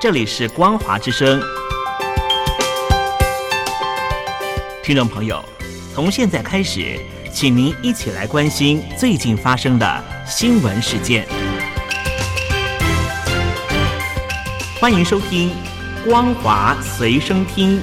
这里是光华之声。听众朋友，从现在开始，请您一起来关心最近发生的新闻事件。欢迎收听《光华随声听》。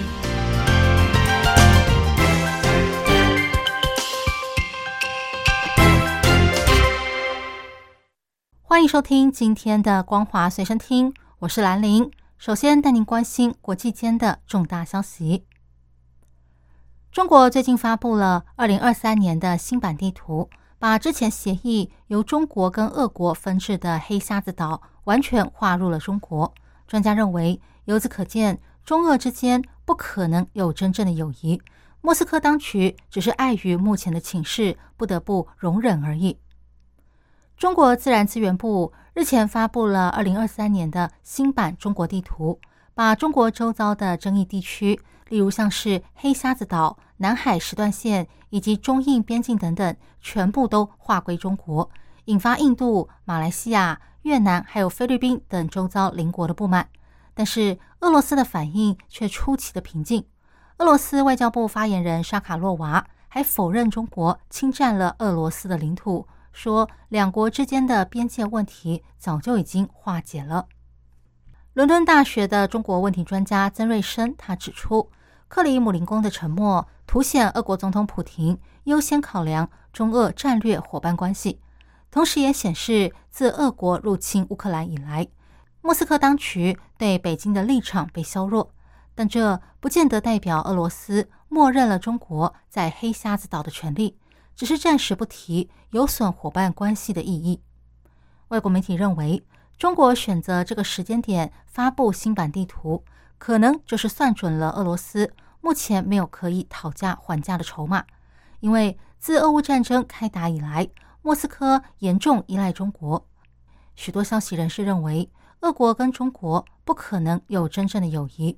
欢迎收听今天的《光华随身听》，我是兰玲。首先带您关心国际间的重大消息。中国最近发布了二零二三年的新版地图，把之前协议由中国跟俄国分治的黑瞎子岛完全划入了中国。专家认为，由此可见，中俄之间不可能有真正的友谊。莫斯科当局只是碍于目前的情势，不得不容忍而已。中国自然资源部日前发布了二零二三年的新版中国地图，把中国周遭的争议地区，例如像是黑瞎子岛、南海时段线以及中印边境等等，全部都划归中国，引发印度、马来西亚。越南还有菲律宾等周遭邻国的不满，但是俄罗斯的反应却出奇的平静。俄罗斯外交部发言人沙卡洛娃还否认中国侵占了俄罗斯的领土，说两国之间的边界问题早就已经化解了。伦敦大学的中国问题专家曾瑞生他指出，克里姆林宫的沉默凸显俄国总统普京优先考量中俄战略伙伴关系。同时也显示，自俄国入侵乌克兰以来，莫斯科当局对北京的立场被削弱，但这不见得代表俄罗斯默认了中国在黑瞎子岛的权利，只是暂时不提有损伙伴关系的意义。外国媒体认为，中国选择这个时间点发布新版地图，可能就是算准了俄罗斯目前没有可以讨价还价的筹码，因为自俄乌战争开打以来。莫斯科严重依赖中国，许多消息人士认为，俄国跟中国不可能有真正的友谊。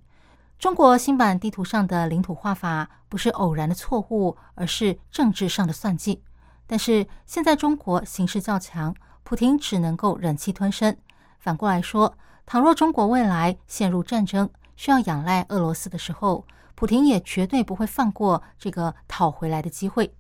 中国新版地图上的领土画法不是偶然的错误，而是政治上的算计。但是现在中国形势较强，普京只能够忍气吞声。反过来说，倘若中国未来陷入战争，需要仰赖俄罗斯的时候，普京也绝对不会放过这个讨回来的机会。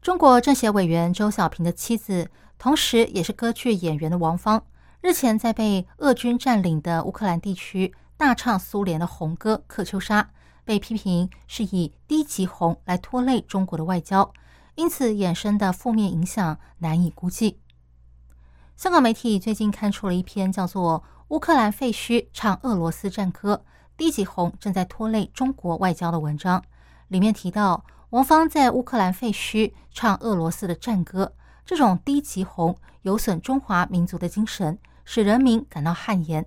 中国政协委员周小平的妻子，同时也是歌剧演员的王芳，日前在被俄军占领的乌克兰地区大唱苏联的红歌《克秋莎》，被批评是以低级红来拖累中国的外交，因此衍生的负面影响难以估计。香港媒体最近刊出了一篇叫做《乌克兰废墟唱俄罗斯战歌，低级红正在拖累中国外交》的文章，里面提到。王芳在乌克兰废墟唱俄罗斯的战歌，这种低级红有损中华民族的精神，使人民感到汗颜。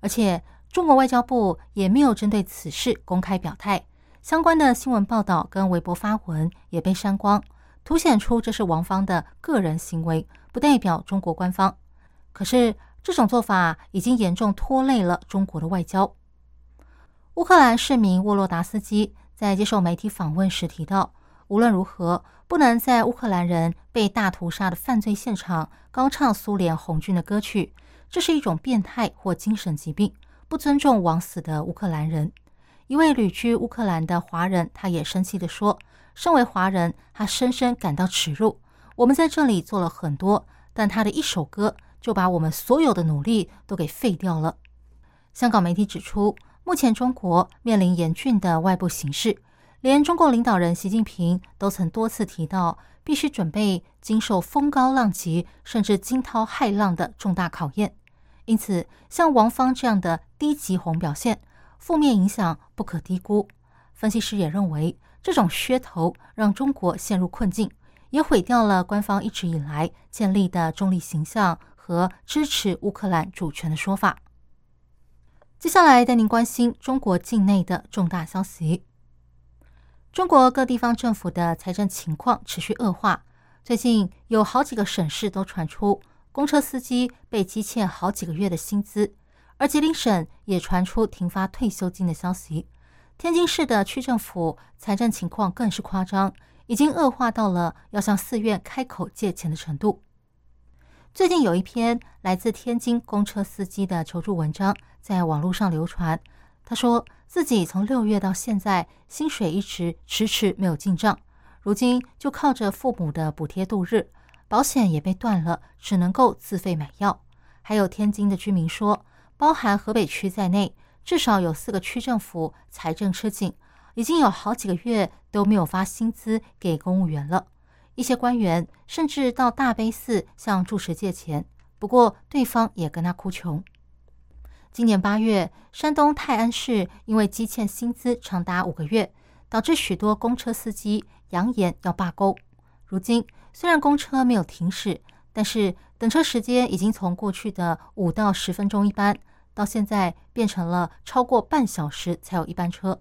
而且，中国外交部也没有针对此事公开表态，相关的新闻报道跟微博发文也被删光，凸显出这是王芳的个人行为，不代表中国官方。可是，这种做法已经严重拖累了中国的外交。乌克兰市民沃洛达斯基。在接受媒体访问时提到，无论如何不能在乌克兰人被大屠杀的犯罪现场高唱苏联红军的歌曲，这是一种变态或精神疾病，不尊重枉死的乌克兰人。一位旅居乌克兰的华人，他也生气地说：“身为华人，他深深感到耻辱。我们在这里做了很多，但他的一首歌就把我们所有的努力都给废掉了。”香港媒体指出。目前，中国面临严峻的外部形势，连中共领导人习近平都曾多次提到，必须准备经受风高浪急，甚至惊涛骇浪的重大考验。因此，像王芳这样的低级红表现，负面影响不可低估。分析师也认为，这种噱头让中国陷入困境，也毁掉了官方一直以来建立的中立形象和支持乌克兰主权的说法。接下来带您关心中国境内的重大消息。中国各地方政府的财政情况持续恶化，最近有好几个省市都传出公车司机被积欠好几个月的薪资，而吉林省也传出停发退休金的消息。天津市的区政府财政情况更是夸张，已经恶化到了要向寺院开口借钱的程度。最近有一篇来自天津公车司机的求助文章在网络上流传。他说自己从六月到现在，薪水一直迟迟没有进账，如今就靠着父母的补贴度日，保险也被断了，只能够自费买药。还有天津的居民说，包含河北区在内，至少有四个区政府财政吃紧，已经有好几个月都没有发薪资给公务员了。一些官员甚至到大悲寺向住持借钱，不过对方也跟他哭穷。今年八月，山东泰安市因为积欠薪资长达五个月，导致许多公车司机扬言要罢工。如今虽然公车没有停驶，但是等车时间已经从过去的五到十分钟一班，到现在变成了超过半小时才有一班车。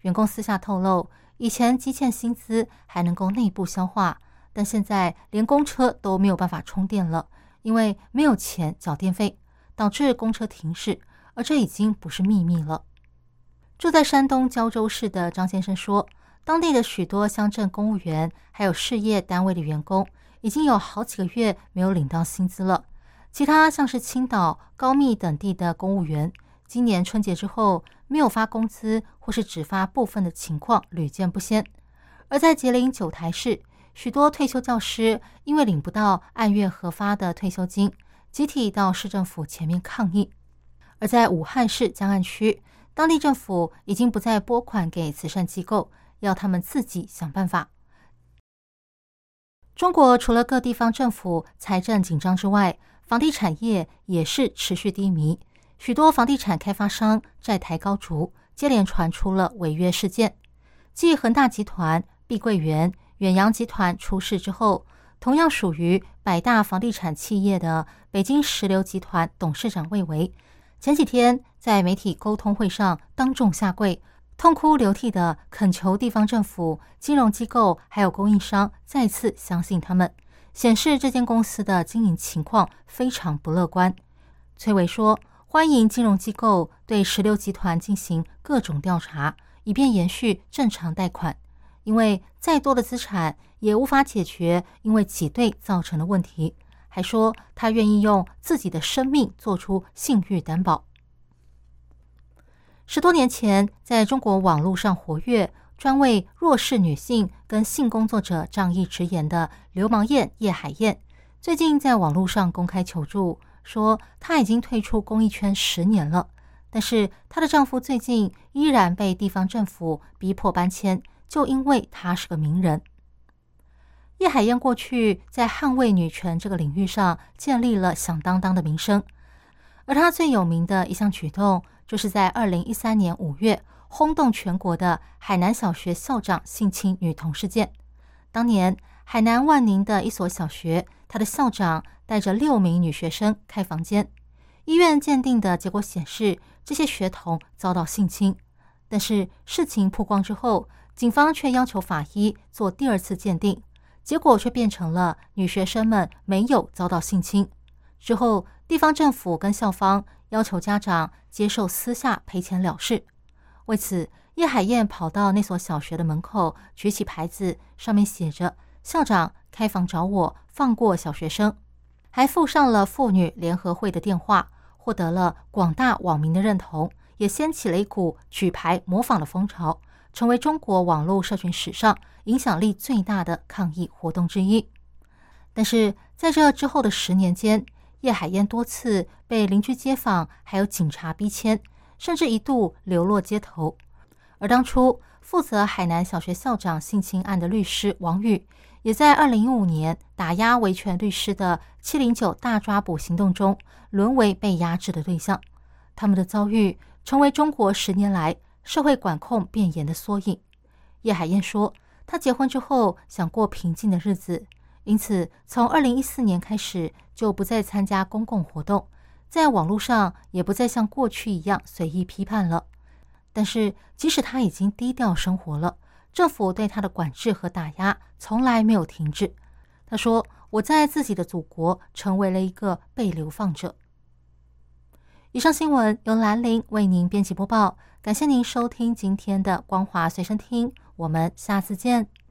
员工私下透露，以前积欠薪资还能够内部消化。但现在连公车都没有办法充电了，因为没有钱缴电费，导致公车停驶。而这已经不是秘密了。住在山东胶州市的张先生说，当地的许多乡镇公务员还有事业单位的员工，已经有好几个月没有领到薪资了。其他像是青岛、高密等地的公务员，今年春节之后没有发工资，或是只发部分的情况屡见不鲜。而在吉林九台市。许多退休教师因为领不到按月核发的退休金，集体到市政府前面抗议。而在武汉市江岸区，当地政府已经不再拨款给慈善机构，要他们自己想办法。中国除了各地方政府财政紧张之外，房地产业也是持续低迷，许多房地产开发商债台高筑，接连传出了违约事件。继恒大集团、碧桂园。远洋集团出事之后，同样属于百大房地产企业的北京石流集团董事长魏维，前几天在媒体沟通会上当众下跪，痛哭流涕的恳求地方政府、金融机构还有供应商再次相信他们，显示这间公司的经营情况非常不乐观。崔伟说：“欢迎金融机构对石榴集团进行各种调查，以便延续正常贷款。”因为再多的资产也无法解决因为挤兑造成的问题，还说他愿意用自己的生命做出信誉担保。十多年前在中国网络上活跃、专为弱势女性跟性工作者仗义直言的流氓燕叶海燕，最近在网络上公开求助，说她已经退出公益圈十年了，但是她的丈夫最近依然被地方政府逼迫搬迁。就因为她是个名人，叶海燕过去在捍卫女权这个领域上建立了响当当的名声，而她最有名的一项举动，就是在二零一三年五月轰动全国的海南小学校长性侵女童事件。当年海南万宁的一所小学，他的校长带着六名女学生开房间，医院鉴定的结果显示，这些学童遭到性侵。但是事情曝光之后，警方却要求法医做第二次鉴定，结果却变成了女学生们没有遭到性侵。之后，地方政府跟校方要求家长接受私下赔钱了事。为此，叶海燕跑到那所小学的门口，举起牌子，上面写着“校长开房找我，放过小学生”，还附上了妇女联合会的电话，获得了广大网民的认同，也掀起了一股举牌模仿的风潮。成为中国网络社群史上影响力最大的抗议活动之一。但是在这之后的十年间，叶海燕多次被邻居、街坊还有警察逼迁，甚至一度流落街头。而当初负责海南小学校长性侵案的律师王宇，也在二零一五年打压维权律师的“七零九大抓捕”行动中，沦为被压制的对象。他们的遭遇成为中国十年来。社会管控变严的缩影。叶海燕说：“她结婚之后想过平静的日子，因此从二零一四年开始就不再参加公共活动，在网络上也不再像过去一样随意批判了。但是，即使他已经低调生活了，政府对他的管制和打压从来没有停止。”他说：“我在自己的祖国成为了一个被流放者。”以上新闻由兰陵为您编辑播报。感谢您收听今天的光华随身听，我们下次见。